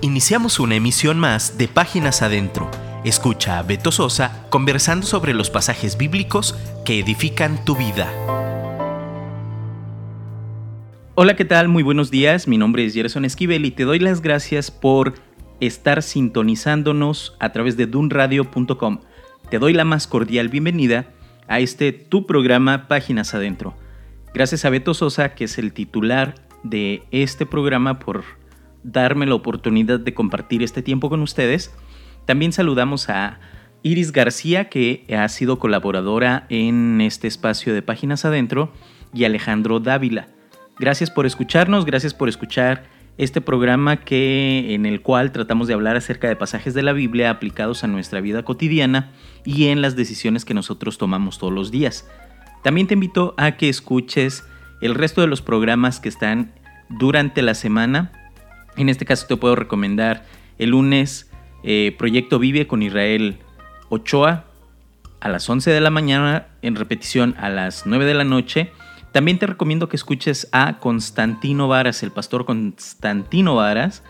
Iniciamos una emisión más de Páginas Adentro. Escucha a Beto Sosa conversando sobre los pasajes bíblicos que edifican tu vida. Hola, ¿qué tal? Muy buenos días. Mi nombre es Gerson Esquivel y te doy las gracias por estar sintonizándonos a través de dunradio.com. Te doy la más cordial bienvenida a este tu programa Páginas Adentro. Gracias a Beto Sosa, que es el titular de este programa, por darme la oportunidad de compartir este tiempo con ustedes. También saludamos a Iris García, que ha sido colaboradora en este espacio de Páginas Adentro, y Alejandro Dávila. Gracias por escucharnos, gracias por escuchar este programa que, en el cual tratamos de hablar acerca de pasajes de la Biblia aplicados a nuestra vida cotidiana y en las decisiones que nosotros tomamos todos los días. También te invito a que escuches el resto de los programas que están durante la semana en este caso te puedo recomendar el lunes eh, Proyecto Vive con Israel Ochoa a las 11 de la mañana, en repetición a las 9 de la noche. También te recomiendo que escuches a Constantino Varas, el pastor Constantino Varas,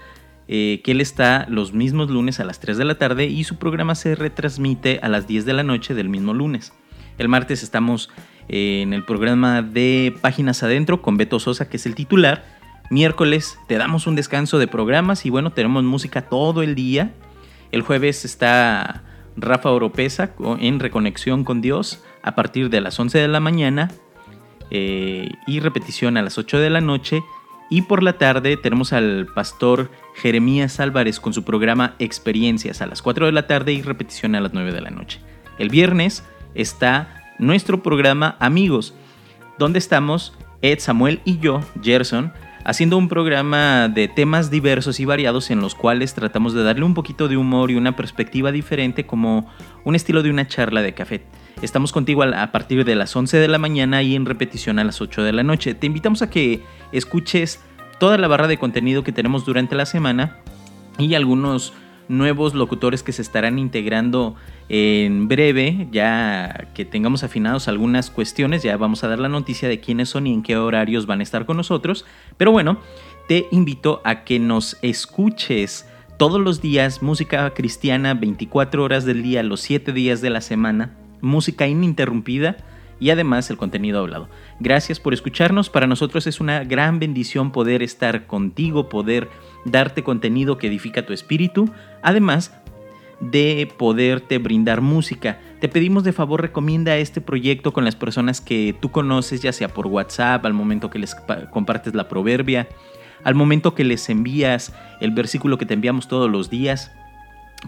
eh, que él está los mismos lunes a las 3 de la tarde y su programa se retransmite a las 10 de la noche del mismo lunes. El martes estamos en el programa de Páginas Adentro con Beto Sosa, que es el titular Miércoles te damos un descanso de programas y bueno, tenemos música todo el día. El jueves está Rafa Oropesa en Reconexión con Dios a partir de las 11 de la mañana eh, y repetición a las 8 de la noche. Y por la tarde tenemos al pastor Jeremías Álvarez con su programa Experiencias a las 4 de la tarde y repetición a las 9 de la noche. El viernes está nuestro programa Amigos, donde estamos Ed Samuel y yo, Gerson, haciendo un programa de temas diversos y variados en los cuales tratamos de darle un poquito de humor y una perspectiva diferente como un estilo de una charla de café. Estamos contigo a partir de las 11 de la mañana y en repetición a las 8 de la noche. Te invitamos a que escuches toda la barra de contenido que tenemos durante la semana y algunos nuevos locutores que se estarán integrando en breve, ya que tengamos afinados algunas cuestiones, ya vamos a dar la noticia de quiénes son y en qué horarios van a estar con nosotros. Pero bueno, te invito a que nos escuches todos los días música cristiana 24 horas del día, los 7 días de la semana, música ininterrumpida y además el contenido hablado. Gracias por escucharnos, para nosotros es una gran bendición poder estar contigo, poder darte contenido que edifica tu espíritu, además de poderte brindar música. Te pedimos de favor recomienda este proyecto con las personas que tú conoces, ya sea por WhatsApp, al momento que les compartes la proverbia, al momento que les envías el versículo que te enviamos todos los días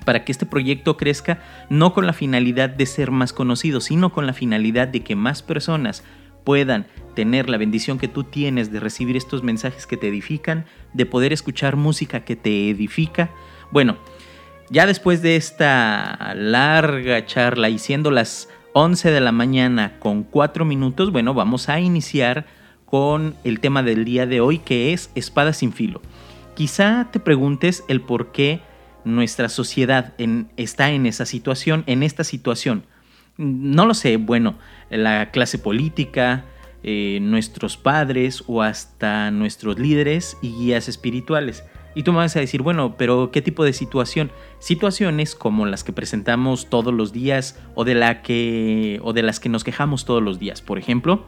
para que este proyecto crezca no con la finalidad de ser más conocido, sino con la finalidad de que más personas puedan tener la bendición que tú tienes de recibir estos mensajes que te edifican, de poder escuchar música que te edifica. Bueno, ya después de esta larga charla y siendo las 11 de la mañana con 4 minutos, bueno, vamos a iniciar con el tema del día de hoy que es espada sin filo. Quizá te preguntes el por qué nuestra sociedad está en esa situación, en esta situación. No lo sé, bueno, la clase política, eh, nuestros padres o hasta nuestros líderes y guías espirituales. Y tú me vas a decir, bueno, pero ¿qué tipo de situación? Situaciones como las que presentamos todos los días o de, la que, o de las que nos quejamos todos los días. Por ejemplo,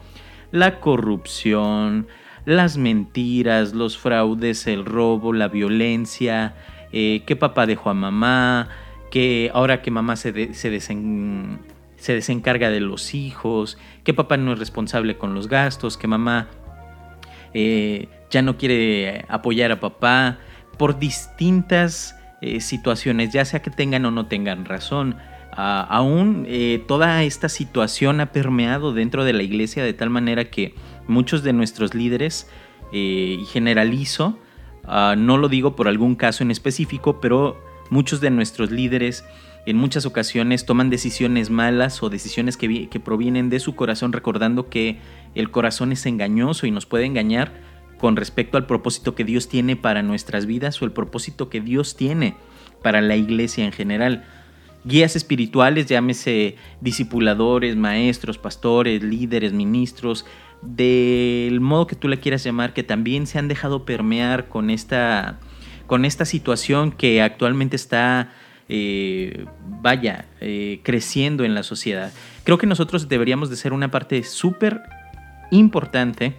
la corrupción, las mentiras, los fraudes, el robo, la violencia, eh, que papá dejó a mamá, que ahora que mamá se, se, desencarga de los hijos, que papá no es responsable con los gastos, que mamá eh, ya no quiere apoyar a papá, por distintas eh, situaciones, ya sea que tengan o no tengan razón. aún toda esta situación ha permeado dentro de la iglesia de tal manera que muchos de nuestros líderes, y generalizo, Ah, no lo digo por algún caso en específico, pero muchos de nuestros líderes en muchas ocasiones toman decisiones malas o decisiones que, provienen de su corazón, recordando que el corazón es engañoso y nos puede engañar con respecto al propósito que Dios tiene para nuestras vidas o el propósito que Dios tiene para la iglesia en general. Guías espirituales, llámese discipuladores, maestros, pastores, líderes, ministros, del modo que tú la quieras llamar, que también se han dejado permear con esta, con esta situación que actualmente está, eh, vaya, eh, creciendo en la sociedad. Creo que nosotros deberíamos de ser una parte súper importante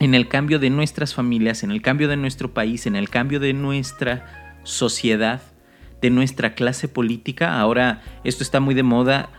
en el cambio de nuestras familias, en el cambio de nuestro país, en el cambio de nuestra sociedad, de nuestra clase política. Ahora esto está muy de moda.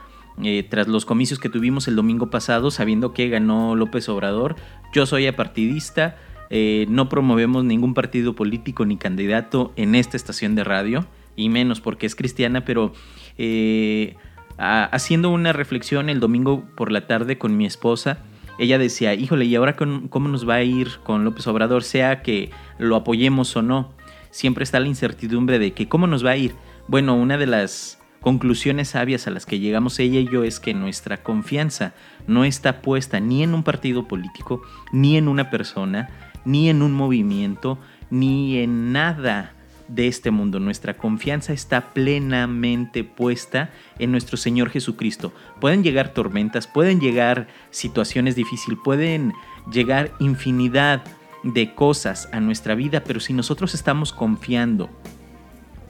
Eh, tras los comicios que tuvimos el domingo pasado, sabiendo que ganó López Obrador, yo soy apartidista, eh, no promovemos ningún partido político ni candidato en esta estación de radio, y menos porque es cristiana, pero eh, haciendo una reflexión el domingo por la tarde con mi esposa, ella decía, híjole, ¿y ahora cómo nos va a ir con López Obrador? Sea que lo apoyemos o no. Siempre está la incertidumbre de que cómo nos va a ir. Bueno, una de las conclusiones sabias a las que llegamos ella y yo es que nuestra confianza no está puesta ni en un partido político, ni en una persona, ni en un movimiento, ni en nada de este mundo. Nuestra confianza está plenamente puesta en nuestro Señor Jesucristo. Pueden llegar tormentas, pueden llegar situaciones difíciles, pueden llegar infinidad de cosas a nuestra vida, pero si nosotros estamos confiando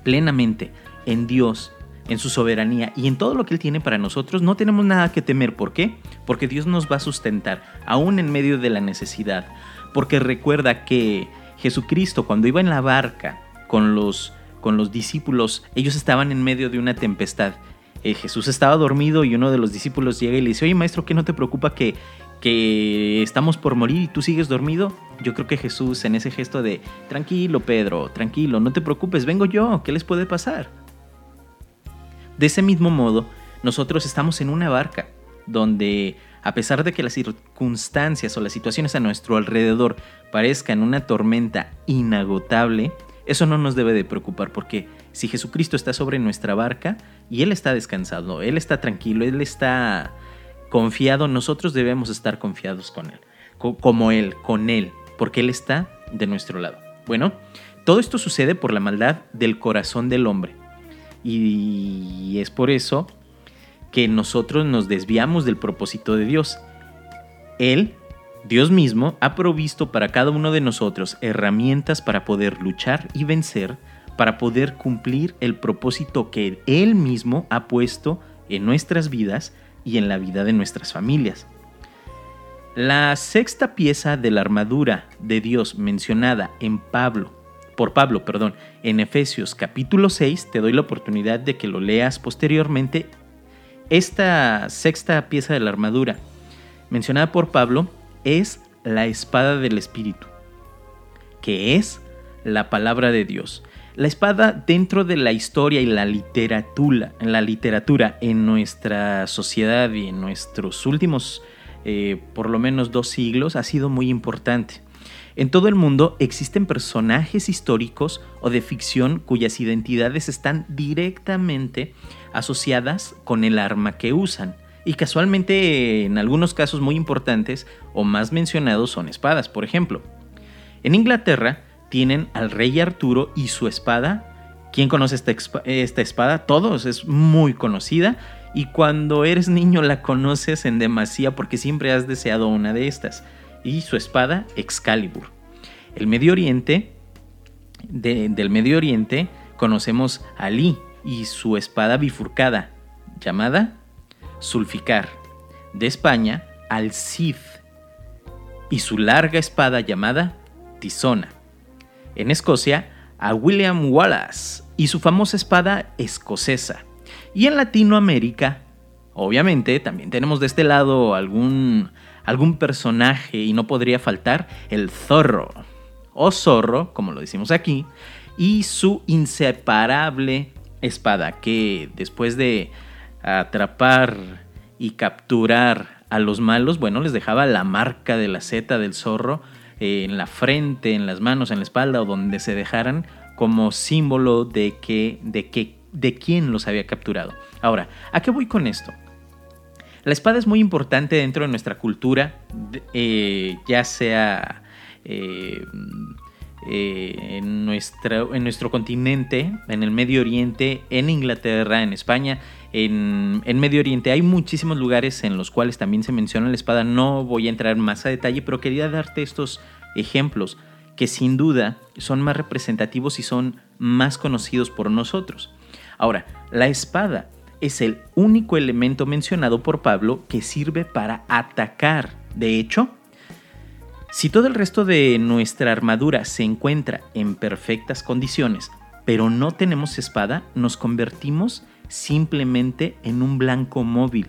plenamente en Dios, en su soberanía y en todo lo que Él tiene para nosotros, no tenemos nada que temer. ¿Por qué? Porque Dios nos va a sustentar, aún en medio de la necesidad. Porque recuerda que Jesucristo cuando iba en la barca con los, con los discípulos, ellos estaban en medio de una tempestad. Eh, Jesús estaba dormido y uno de los discípulos llega y le dice, oye maestro, ¿qué no te preocupa que, que estamos por morir y tú sigues dormido? Yo creo que Jesús en ese gesto de, tranquilo Pedro, tranquilo, no te preocupes, vengo yo, ¿qué les puede pasar? De ese mismo modo, nosotros estamos en una barca donde a pesar de que las circunstancias o las situaciones a nuestro alrededor parezcan una tormenta inagotable, eso no nos debe de preocupar porque si Jesucristo está sobre nuestra barca y Él está descansado, Él está tranquilo, Él está confiado, nosotros debemos estar confiados con Él, como Él, con Él, porque Él está de nuestro lado. Bueno, todo esto sucede por la maldad del corazón del hombre. Y es por eso que nosotros nos desviamos del propósito de Dios. Él, Dios mismo, ha provisto para cada uno de nosotros herramientas para poder luchar y vencer, para poder cumplir el propósito que Él mismo ha puesto en nuestras vidas y en la vida de nuestras familias. La sexta pieza de la armadura de Dios mencionada en Pablo, por Pablo, perdón, en Efesios capítulo 6, te doy la oportunidad de que lo leas posteriormente esta sexta pieza de la armadura, mencionada por Pablo, es la espada del Espíritu, que es la palabra de Dios. La espada dentro de la historia y la literatura, en la literatura en nuestra sociedad y en nuestros últimos eh, por lo menos dos siglos ha sido muy importante. En todo el mundo existen personajes históricos o de ficción cuyas identidades están directamente asociadas con el arma que usan. Y casualmente en algunos casos muy importantes o más mencionados son espadas, por ejemplo. En Inglaterra tienen al rey Arturo y su espada. ¿Quién conoce esta, esta espada? Todos, es muy conocida y cuando eres niño la conoces en demasía porque siempre has deseado una de estas. Y su espada Excalibur. El Medio Oriente, del Medio Oriente conocemos a Ali, y su espada bifurcada, llamada Sulficar. De España, al Cid y su larga espada llamada Tizona. En Escocia, a William Wallace y su famosa espada escocesa. Y en Latinoamérica, obviamente, también tenemos de este lado algún, algún personaje y no podría faltar el zorro, o zorro, como lo decimos aquí, y su inseparable espada que después de atrapar y capturar a los malos, bueno, les dejaba la marca de la seta del zorro eh, en la frente, en las manos, en la espalda o donde se dejaran como símbolo de que, de que, de quién los había capturado. Ahora, ¿a qué voy con esto? La espada es muy importante dentro de nuestra cultura, eh, ya sea eh, eh, en, en nuestro continente, en el Medio Oriente, en Inglaterra, en España, en, en, Medio Oriente. Hay muchísimos lugares en los cuales también se menciona la espada. No voy a entrar más a detalle, pero quería darte estos ejemplos que sin duda son más representativos y son más conocidos por nosotros. Ahora, la espada es el único elemento mencionado por Pablo que sirve para atacar. De hecho, si todo el resto de nuestra armadura se encuentra en perfectas condiciones, pero no tenemos espada, nos convertimos simplemente en un blanco móvil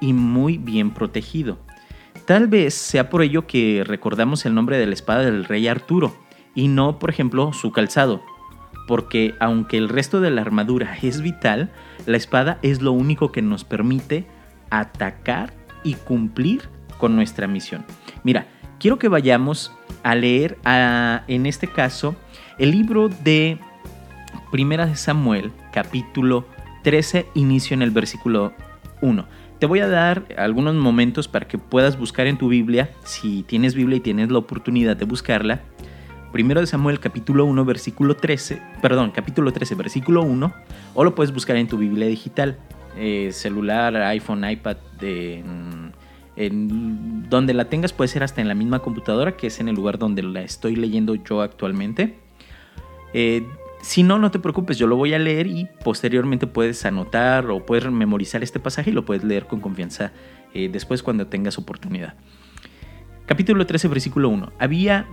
y muy bien protegido. Tal vez sea por ello que recordamos el nombre de la espada del rey Arturo y no, por ejemplo, su calzado, porque aunque el resto de la armadura es vital, la espada es lo único que nos permite atacar y cumplir con nuestra misión. Mira, quiero que vayamos a leer en este caso el libro de Primera de Samuel, capítulo 13, inicio en el versículo 1. Te voy a dar algunos momentos para que puedas buscar en tu Biblia, si tienes Biblia y tienes la oportunidad de buscarla. Primero de Samuel capítulo 1 versículo 13, perdón, capítulo 13 versículo 1, o lo puedes buscar en tu Biblia digital, eh, celular, iPhone, iPad, de, donde la tengas puede ser hasta en la misma computadora, que es en el lugar donde la estoy leyendo yo actualmente. Eh, si no, no te preocupes, yo lo voy a leer y posteriormente puedes anotar o puedes memorizar este pasaje y lo puedes leer con confianza eh, después cuando tengas oportunidad. Capítulo 13, versículo 1. Había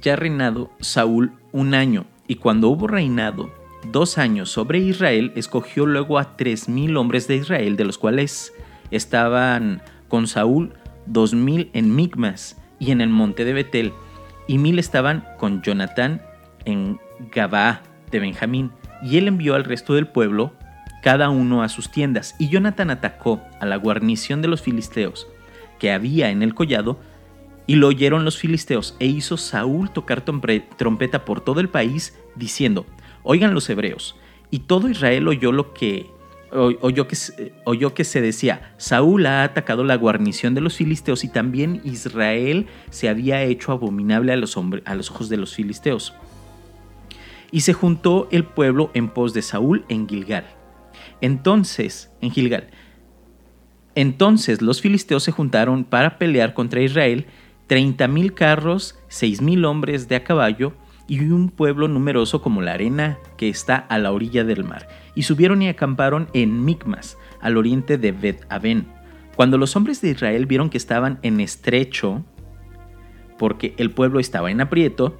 ya reinado Saúl un año y cuando hubo reinado dos años sobre Israel, escogió luego a tres mil hombres de Israel, de los cuales estaban con Saúl dos mil en Micmas y en el monte de Betel, y mil estaban con Jonatán en Gabá de Benjamín, y él envió al resto del pueblo, cada uno a sus tiendas, y Jonathan atacó a la guarnición de los filisteos que había en el collado, y lo oyeron los filisteos, e hizo Saúl tocar trompeta por todo el país, diciendo, oigan los hebreos, y todo Israel oyó lo que oyó que, que se decía, Saúl ha atacado la guarnición de los filisteos y también Israel se había hecho abominable a los, a los ojos de los filisteos. Y se juntó el pueblo en pos de Saúl en Gilgal. Entonces, en Gilgal, entonces los filisteos se juntaron para pelear contra Israel, treinta mil carros, seis mil hombres de a caballo y un pueblo numeroso como la arena que está a la orilla del mar. Y subieron y acamparon en Micmas, al oriente de Bet Aven. Cuando los hombres de Israel vieron que estaban en estrecho, porque el pueblo estaba en aprieto,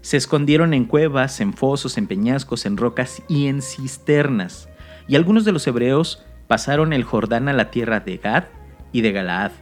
se escondieron en cuevas, en fosos, en peñascos, en rocas y en cisternas. Y algunos de los hebreos pasaron el Jordán a la tierra de Gad y de Galaad.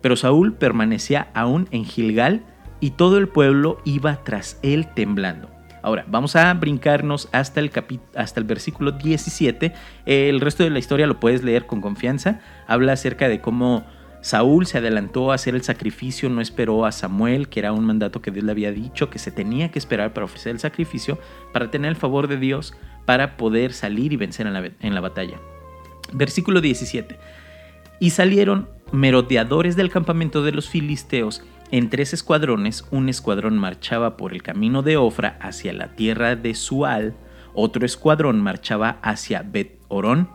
Pero Saúl permanecía aún en Gilgal y todo el pueblo iba tras él temblando. Ahora, vamos a brincarnos hasta el, hasta el versículo 17. El resto de la historia lo puedes leer con confianza. Habla acerca de cómo Saúl se adelantó a hacer el sacrificio, no esperó a Samuel, que era un mandato que Dios le había dicho que se tenía que esperar para ofrecer el sacrificio, para tener el favor de Dios, para poder salir y vencer en la, en la batalla. Versículo 17. Y salieron merodeadores del campamento de los filisteos en tres escuadrones. Un escuadrón marchaba por el camino de Ofra hacia la tierra de Sual, otro escuadrón marchaba hacia Bet Orón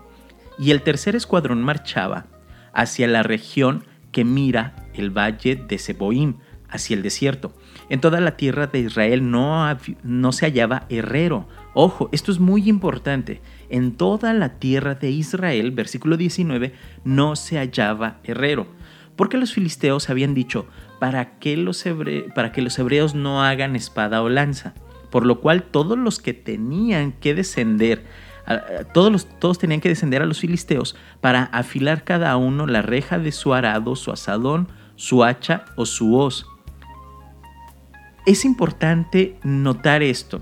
y el tercer escuadrón marchaba hacia la región que mira el valle de Seboim, hacia el desierto. En toda la tierra de Israel no, no se hallaba herrero. Ojo, esto es muy importante. En toda la tierra de Israel, versículo 19, no se hallaba herrero. Porque los filisteos habían dicho, ¿para qué los, para que los hebreos no hagan espada o lanza? Por lo cual todos los que tenían que descender todos, los, todos tenían que descender a los filisteos para afilar cada uno la reja de su arado, su asadón, su hacha o su hoz. Es importante notar esto.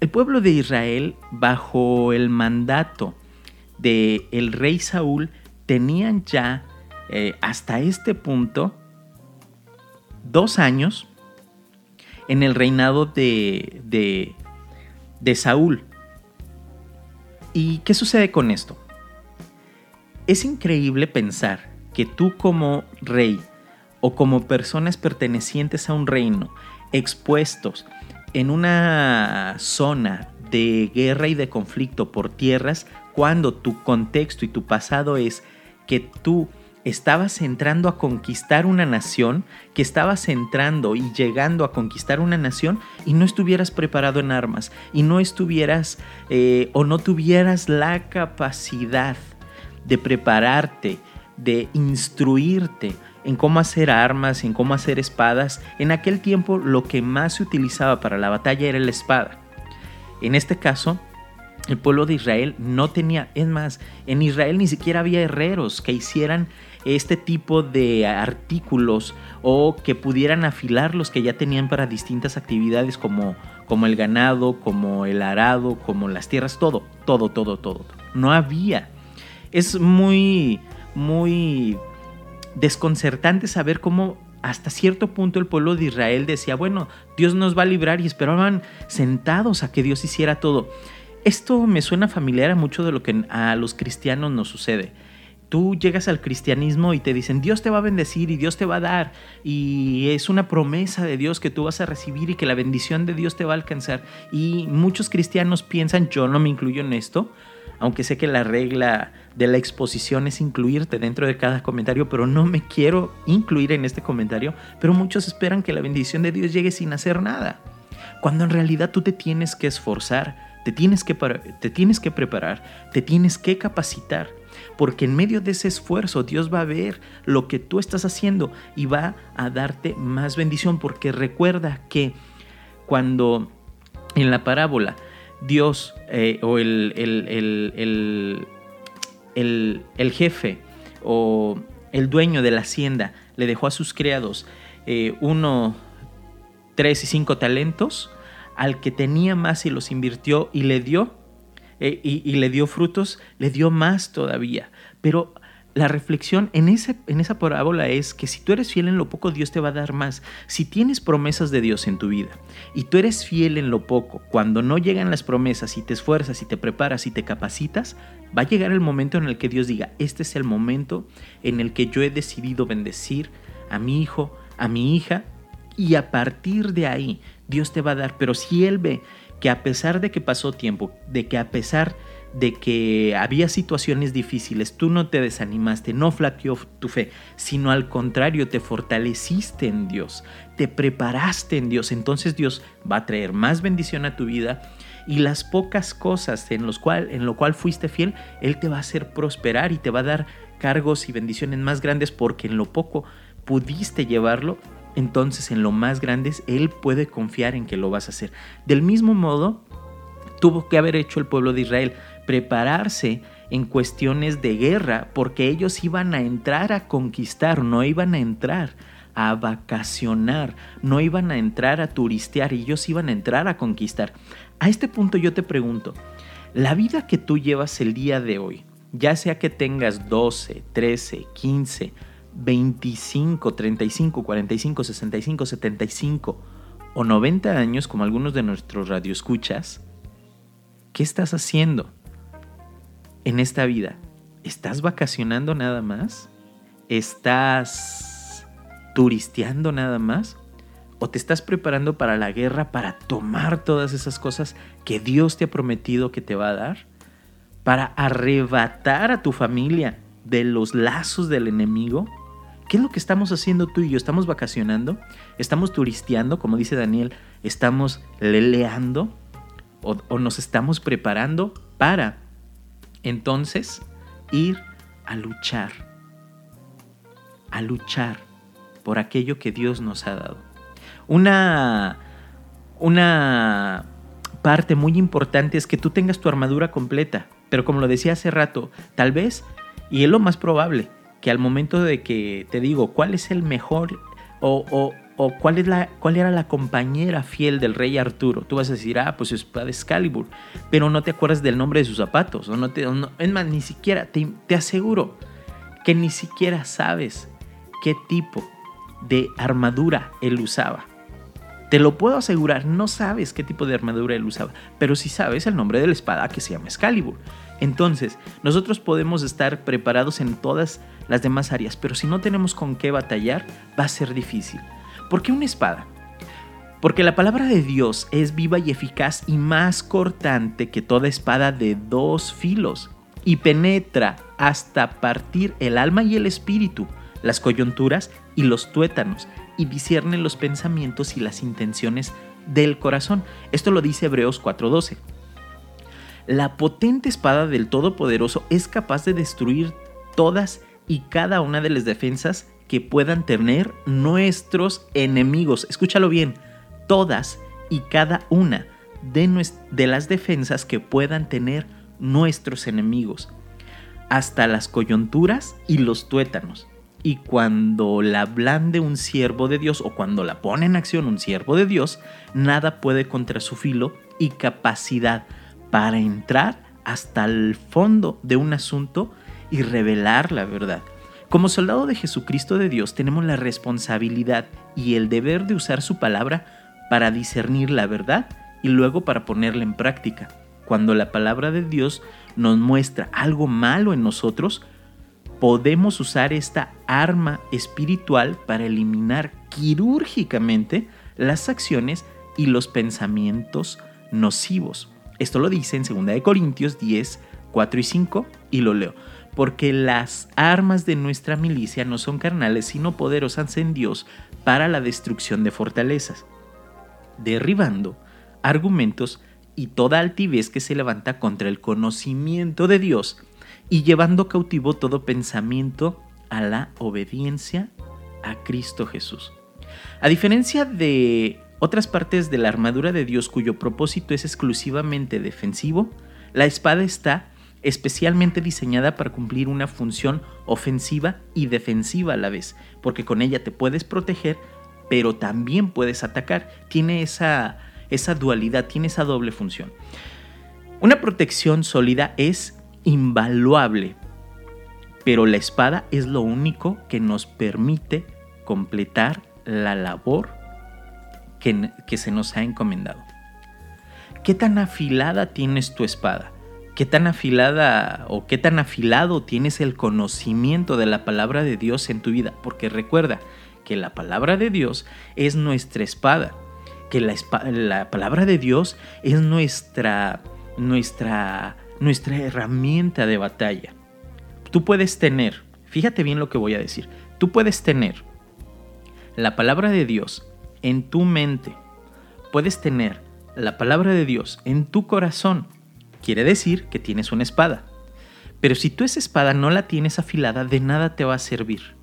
El pueblo de Israel, bajo el mandato del el rey Saúl, tenían ya eh, hasta este punto dos años en el reinado de, de, de Saúl. ¿Y qué sucede con esto? Es increíble pensar que tú como rey o como personas pertenecientes a un reino, expuestos en una zona de guerra y de conflicto por tierras, cuando tu contexto y tu pasado es que tú estabas entrando a conquistar una nación, que estabas entrando y llegando a conquistar una nación y no estuvieras preparado en armas y no estuvieras eh, o no tuvieras la capacidad de prepararte, de instruirte en cómo hacer armas, en cómo hacer espadas. En aquel tiempo lo que más se utilizaba para la batalla era la espada. En este caso, el pueblo de Israel no tenía, es más, en Israel ni siquiera había herreros que hicieran este tipo de artículos o que pudieran afilar los que ya tenían para distintas actividades como, como el ganado, como el arado, como las tierras, todo, todo, todo, todo. No había. Es muy, muy desconcertante saber cómo hasta cierto punto el pueblo de Israel decía, bueno, Dios nos va a librar y esperaban sentados a que Dios hiciera todo. Esto me suena familiar a mucho de lo que a los cristianos nos sucede. Tú llegas al cristianismo y te dicen, Dios te va a bendecir y Dios te va a dar. Y es una promesa de Dios que tú vas a recibir y que la bendición de Dios te va a alcanzar. Y muchos cristianos piensan, yo no me incluyo en esto, aunque sé que la regla de la exposición es incluirte dentro de cada comentario, pero no me quiero incluir en este comentario. Pero muchos esperan que la bendición de Dios llegue sin hacer nada. Cuando en realidad tú te tienes que esforzar te tienes que, te tienes que preparar, te tienes que capacitar, porque en medio de ese esfuerzo Dios va a ver lo que tú estás haciendo y va a darte más bendición, porque recuerda que cuando en la parábola Dios eh, o el, el, jefe o el dueño de la hacienda le dejó a sus criados eh, uno, tres y cinco talentos, al que tenía más y los invirtió y le dio, eh, y, le dio frutos, le dio más todavía. Pero la reflexión en, ese, en esa parábola es que si tú eres fiel en lo poco, Dios te va a dar más. Si tienes promesas de Dios en tu vida y tú eres fiel en lo poco, cuando no llegan las promesas y te esfuerzas y te preparas y te capacitas, va a llegar el momento en el que Dios diga, este es el momento en el que yo he decidido bendecir a mi hijo, a mi hija, y a partir de ahí Dios te va a dar. Pero si Él ve que a pesar de que pasó tiempo, de que a pesar de que había situaciones difíciles, tú no te desanimaste, no flaqueó tu fe, sino al contrario, te fortaleciste en Dios, te preparaste en Dios, entonces Dios va a traer más bendición a tu vida y las pocas cosas en, los cual, en lo cual fuiste fiel, Él te va a hacer prosperar y te va a dar cargos y bendiciones más grandes porque en lo poco pudiste llevarlo entonces en lo más grande Él puede confiar en que lo vas a hacer. Del mismo modo, tuvo que haber hecho el pueblo de Israel, prepararse en cuestiones de guerra, porque ellos iban a entrar a conquistar, no iban a entrar a vacacionar, no iban a entrar a turistear, ellos iban a entrar a conquistar. A este punto yo te pregunto, la vida que tú llevas el día de hoy, ya sea que tengas 12, 13, 15, 25, 35, 45, 65, 75 o 90 años, como algunos de nuestros radioescuchas, ¿qué estás haciendo en esta vida? ¿Estás vacacionando nada más? ¿Estás turisteando nada más? ¿O te estás preparando para la guerra para tomar todas esas cosas que Dios te ha prometido que te va a dar? ¿Para arrebatar a tu familia de los lazos del enemigo? ¿Qué es lo que estamos haciendo tú y yo? ¿Estamos vacacionando? ¿Estamos turisteando? Como dice Daniel, ¿estamos leleando? ¿O, nos estamos preparando para entonces ir a luchar? A luchar por aquello que Dios nos ha dado. Una, una parte muy importante es que tú tengas tu armadura completa. Pero como lo decía hace rato, tal vez, y es lo más probable, que al momento de que te digo cuál es el mejor o, cuál, es la, cuál era la compañera fiel del rey Arturo, tú vas a decir, ah, pues es espada Excalibur, pero no te acuerdas del nombre de sus zapatos, o no te, es más, ni siquiera, te, te aseguro que ni siquiera sabes qué tipo de armadura él usaba. Te lo puedo asegurar, no sabes qué tipo de armadura él usaba, pero sí sabes el nombre de la espada que se llama Excalibur. Entonces, nosotros podemos estar preparados en todas las demás áreas, pero si no tenemos con qué batallar, va a ser difícil. ¿Por qué una espada? Porque la palabra de Dios es viva y eficaz y más cortante que toda espada de dos filos y penetra hasta partir el alma y el espíritu, las coyunturas y los tuétanos, y discierne los pensamientos y las intenciones del corazón. Esto lo dice Hebreos 4:12. La potente espada del Todopoderoso es capaz de destruir todas y cada una de las defensas que puedan tener nuestros enemigos. Escúchalo bien, todas y cada una de, las defensas que puedan tener nuestros enemigos, hasta las coyunturas y los tuétanos. Y cuando la blande un siervo de Dios o cuando la pone en acción un siervo de Dios, nada puede contra su filo y capacidad para entrar hasta el fondo de un asunto y revelar la verdad. Como soldado de Jesucristo de Dios tenemos la responsabilidad y el deber de usar su palabra para discernir la verdad y luego para ponerla en práctica. Cuando la palabra de Dios nos muestra algo malo en nosotros, podemos usar esta arma espiritual para eliminar quirúrgicamente las acciones y los pensamientos nocivos. Esto lo dice en 2 Corintios 10, 4 y 5 y lo leo. Porque las armas de nuestra milicia no son carnales, sino poderosas en Dios para la destrucción de fortalezas, derribando argumentos y toda altivez que se levanta contra el conocimiento de Dios y llevando cautivo todo pensamiento a la obediencia a Cristo Jesús. A diferencia de otras partes de la armadura de Dios cuyo propósito es exclusivamente defensivo, la espada está especialmente diseñada para cumplir una función ofensiva y defensiva a la vez, porque con ella te puedes proteger, pero también puedes atacar. Tiene esa, esa dualidad, tiene esa doble función. Una protección sólida es invaluable, pero la espada es lo único que nos permite completar la labor que, se nos ha encomendado. ¿Qué tan afilada tienes tu espada? ¿Qué tan afilada o qué tan afilado tienes el conocimiento de la palabra de Dios en tu vida? Porque recuerda que la palabra de Dios es nuestra espada, que la, la palabra de Dios es nuestra, nuestra nuestra herramienta de batalla. Tú puedes tener, fíjate bien lo que voy a decir, tú puedes tener la palabra de Dios en tu mente, puedes tener la palabra de Dios en tu corazón, quiere decir que tienes una espada. Pero si tú esa espada no la tienes afilada, de nada te va a servir.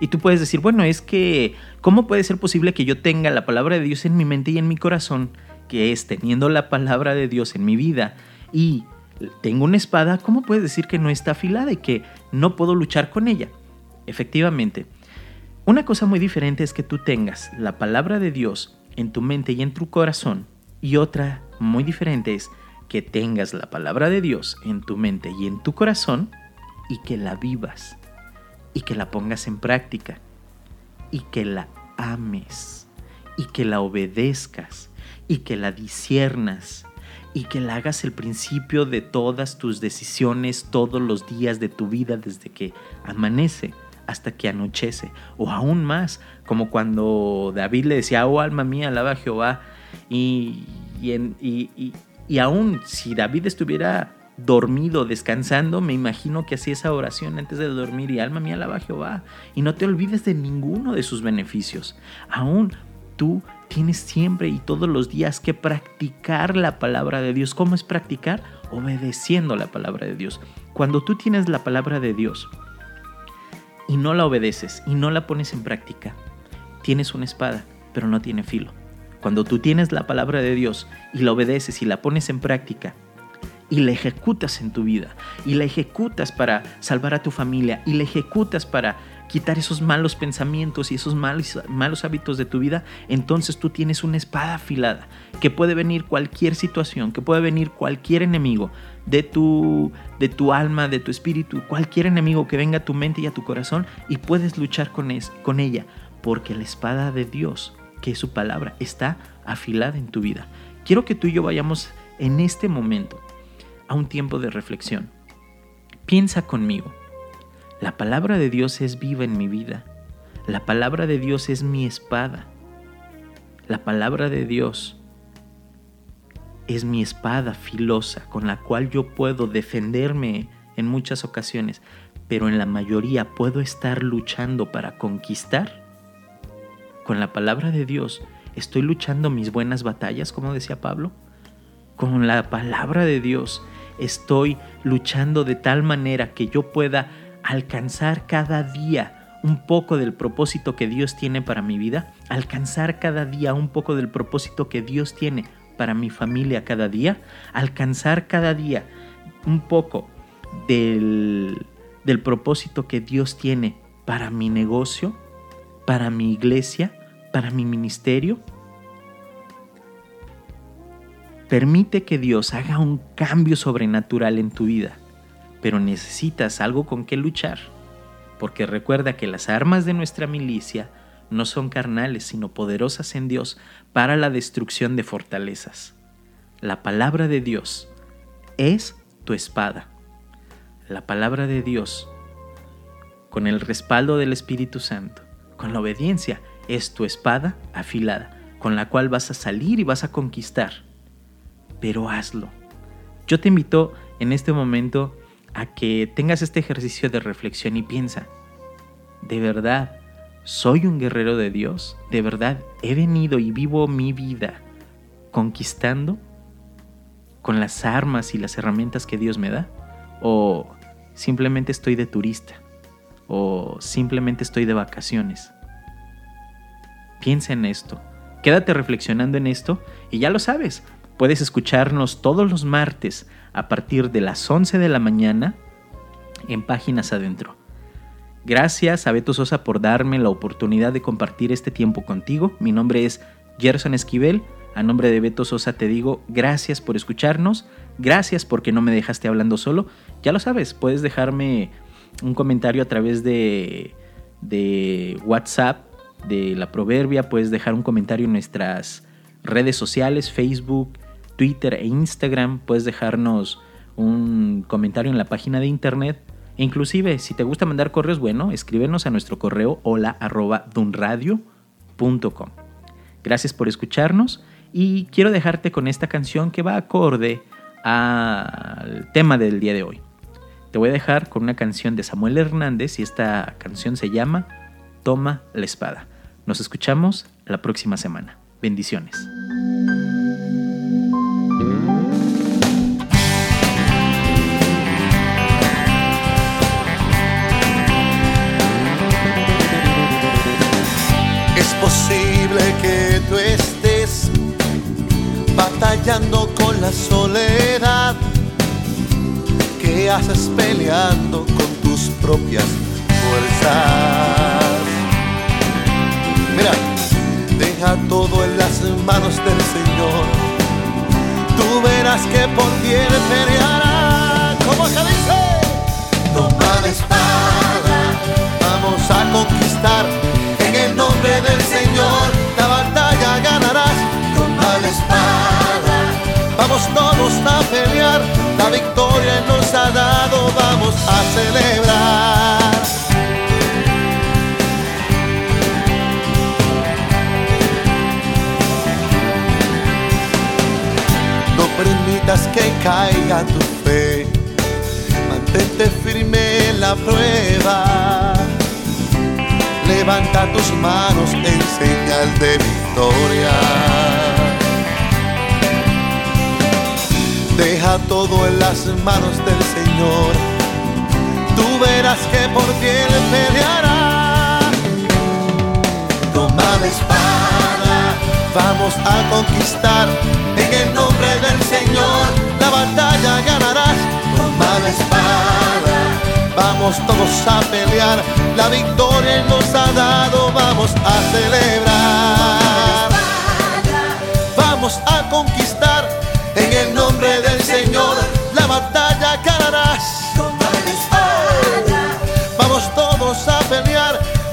Y tú puedes decir, bueno, es que, ¿cómo puede ser posible que yo tenga la palabra de Dios en mi mente y en mi corazón? Que es teniendo la palabra de Dios en mi vida y tengo una espada, ¿cómo puedes decir que no está afilada y que no puedo luchar con ella? Efectivamente, una cosa muy diferente es que tú tengas la palabra de Dios en tu mente y en tu corazón y otra muy diferente es que tengas la palabra de Dios en tu mente y en tu corazón y que la vivas y que la pongas en práctica y que la ames y que la obedezcas y que la disiernas y que la hagas el principio de todas tus decisiones todos los días de tu vida desde que amanece hasta que anochece, o aún más, como cuando David le decía, oh alma mía, alaba a Jehová, y, y, y, aún si David estuviera dormido, descansando, me imagino que hacía esa oración antes de dormir y alma mía alaba a Jehová. Y no te olvides de ninguno de sus beneficios. Aún tú tienes siempre y todos los días que practicar la palabra de Dios. ¿Cómo es practicar? Obedeciendo la palabra de Dios. Cuando tú tienes la palabra de Dios y no la obedeces y no la pones en práctica, tienes una espada, pero no tiene filo. Cuando tú tienes la palabra de Dios y la obedeces y la pones en práctica, y la ejecutas en tu vida, y la ejecutas para salvar a tu familia, y la ejecutas para quitar esos malos pensamientos y esos malos, malos hábitos de tu vida, entonces tú tienes una espada afilada, que puede venir cualquier situación, que puede venir cualquier enemigo de tu, de tu alma, de tu espíritu, cualquier enemigo que venga a tu mente y a tu corazón, y puedes luchar con, es, con ella, porque la espada de Dios, que es su palabra, está afilada en tu vida. Quiero que tú y yo vayamos en este momento a un tiempo de reflexión. Piensa conmigo. La palabra de Dios es viva en mi vida. La palabra de Dios es mi espada. La palabra de Dios es mi espada filosa con la cual yo puedo defenderme en muchas ocasiones, pero en la mayoría puedo estar luchando para conquistar. Con la palabra de Dios, estoy luchando mis buenas batallas, como decía Pablo. Con la palabra de Dios, estoy luchando de tal manera que yo pueda alcanzar cada día un poco del propósito que Dios tiene para mi vida, alcanzar cada día un poco del propósito que Dios tiene para mi familia cada día, alcanzar cada día un poco del, del propósito que Dios tiene para mi negocio, para mi iglesia, para mi ministerio. Permite que Dios haga un cambio sobrenatural en tu vida, pero necesitas algo con que luchar porque recuerda que las armas de nuestra milicia no son carnales, sino poderosas en Dios para la destrucción de fortalezas. La palabra de Dios es tu espada. La palabra de Dios, con el respaldo del Espíritu Santo, con la obediencia, es tu espada afilada, con la cual vas a salir y vas a conquistar. Pero hazlo. Yo te invito en este momento a que tengas este ejercicio de reflexión y piensa, ¿de verdad soy un guerrero de Dios? ¿De verdad he venido y vivo mi vida conquistando con las armas y las herramientas que Dios me da? ¿O simplemente estoy de turista? ¿O simplemente estoy de vacaciones? Piensa en esto. Quédate reflexionando en esto y ya lo sabes, puedes escucharnos todos los martes a partir de las 11 de la mañana en Páginas Adentro. Gracias a Beto Sosa por darme la oportunidad de compartir este tiempo contigo. Mi nombre es Gerson Esquivel. A nombre de Beto Sosa te digo gracias por escucharnos, gracias porque no me dejaste hablando solo. Ya lo sabes, puedes dejarme un comentario a través de, de WhatsApp de la Proverbia, puedes dejar un comentario en nuestras redes sociales, Facebook, Twitter e Instagram. Puedes dejarnos un comentario en la página de internet. Inclusive, si te gusta mandar correos, bueno, escríbenos a nuestro correo hola dunradio.com. Gracias por escucharnos y quiero dejarte con esta canción que va acorde al tema del día de hoy. Te voy a dejar con una canción de Samuel Hernández y esta canción se llama Toma la espada. Nos escuchamos la próxima semana. Bendiciones. Batallando con la soledad que haces peleando con tus propias fuerzas. Mira, deja todo en las manos del Señor. Tú verás que por ti Él peleará. ¿Cómo se dice? Toma la espada, vamos a conquistar en el nombre del Señor, la batalla ganarás. Vamos todos a pelear, la victoria nos ha dado, vamos a celebrar. No permitas que caiga tu fe, mantente firme en la prueba levanta tus manos en señal de victoria. Deja todo en las manos del Señor. Tú verás que por ti Él peleará. Toma la espada, vamos a conquistar. En el nombre del Señor, la batalla ganarás. Toma la espada Vamos todos a pelear, la victoria nos ha dado, vamos a celebrar. Vamos a conquistar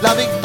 la